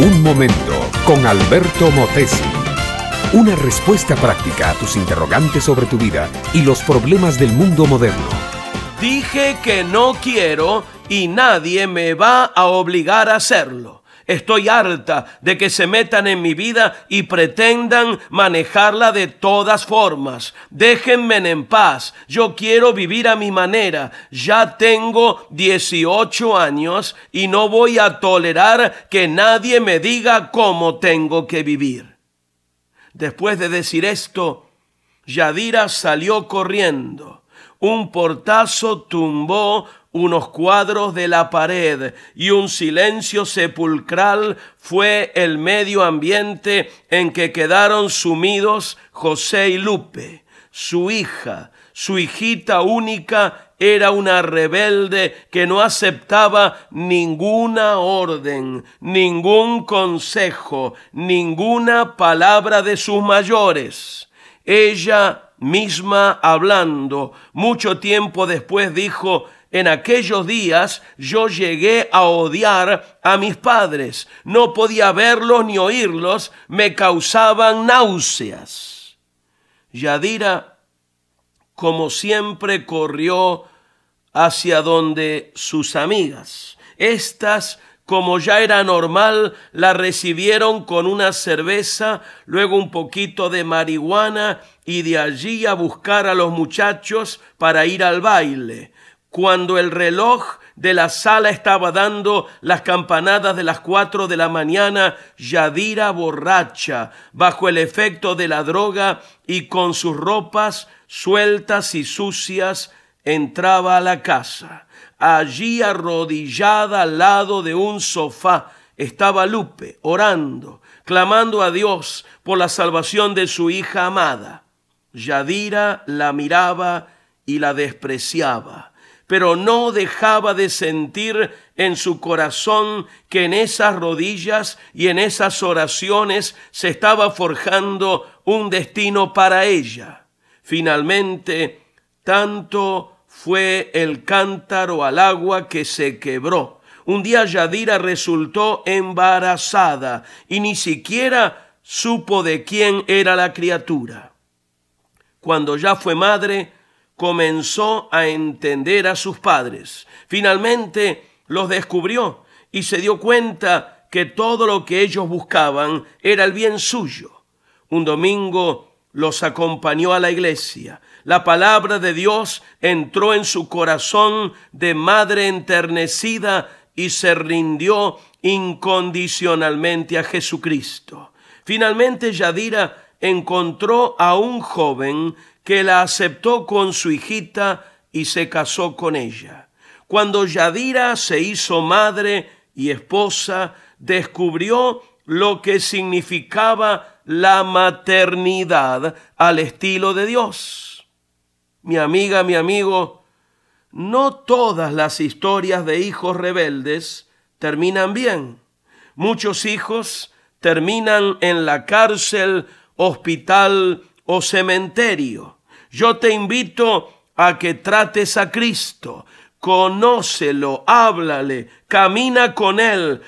Un momento con Alberto Motesi. Una respuesta práctica a tus interrogantes sobre tu vida y los problemas del mundo moderno. Dije que no quiero y nadie me va a obligar a hacerlo. Estoy harta de que se metan en mi vida y pretendan manejarla de todas formas. Déjenme en paz. Yo quiero vivir a mi manera. Ya tengo 18 años y no voy a tolerar que nadie me diga cómo tengo que vivir. Después de decir esto, Yadira salió corriendo. Un portazo tumbó unos cuadros de la pared y un silencio sepulcral fue el medio ambiente en que quedaron sumidos José y Lupe. Su hija, su hijita única, era una rebelde que no aceptaba ninguna orden, ningún consejo, ninguna palabra de sus mayores. Ella misma hablando, mucho tiempo después dijo, en aquellos días yo llegué a odiar a mis padres. No podía verlos ni oírlos, me causaban náuseas. Yadira, como siempre, corrió hacia donde sus amigas. Estas, como ya era normal, la recibieron con una cerveza, luego un poquito de marihuana y de allí a buscar a los muchachos para ir al baile cuando el reloj de la sala estaba dando las campanadas de las cuatro de la mañana, Yadira borracha, bajo el efecto de la droga y con sus ropas sueltas y sucias, entraba a la casa. Allí arrodillada al lado de un sofá estaba Lupe, orando, clamando a Dios por la salvación de su hija amada. Yadira la miraba y la despreciaba pero no dejaba de sentir en su corazón que en esas rodillas y en esas oraciones se estaba forjando un destino para ella. Finalmente, tanto fue el cántaro al agua que se quebró. Un día Yadira resultó embarazada y ni siquiera supo de quién era la criatura. Cuando ya fue madre, comenzó a entender a sus padres. Finalmente los descubrió y se dio cuenta que todo lo que ellos buscaban era el bien suyo. Un domingo los acompañó a la iglesia. La palabra de Dios entró en su corazón de madre enternecida y se rindió incondicionalmente a Jesucristo. Finalmente Yadira encontró a un joven que la aceptó con su hijita y se casó con ella. Cuando Yadira se hizo madre y esposa, descubrió lo que significaba la maternidad al estilo de Dios. Mi amiga, mi amigo, no todas las historias de hijos rebeldes terminan bien. Muchos hijos terminan en la cárcel, hospital o cementerio. Yo te invito a que trates a Cristo, conócelo, háblale, camina con Él,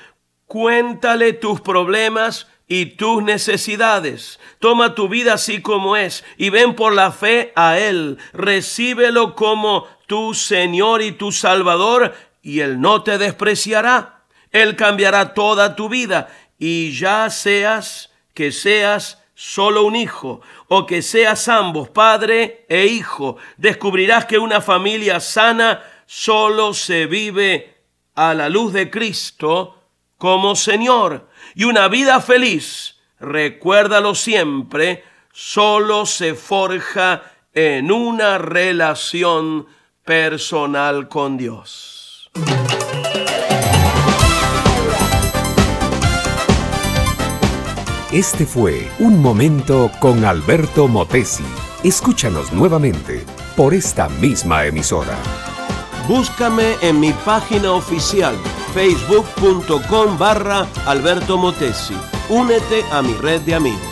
cuéntale tus problemas y tus necesidades. Toma tu vida así como es y ven por la fe a Él. Recíbelo como tu Señor y tu Salvador y Él no te despreciará. Él cambiará toda tu vida y ya seas que seas solo un hijo, o que seas ambos, padre e hijo, descubrirás que una familia sana solo se vive a la luz de Cristo como Señor. Y una vida feliz, recuérdalo siempre, solo se forja en una relación personal con Dios. Este fue Un Momento con Alberto Motesi. Escúchanos nuevamente por esta misma emisora. Búscame en mi página oficial facebook.com barra Alberto Motesi. Únete a mi red de amigos.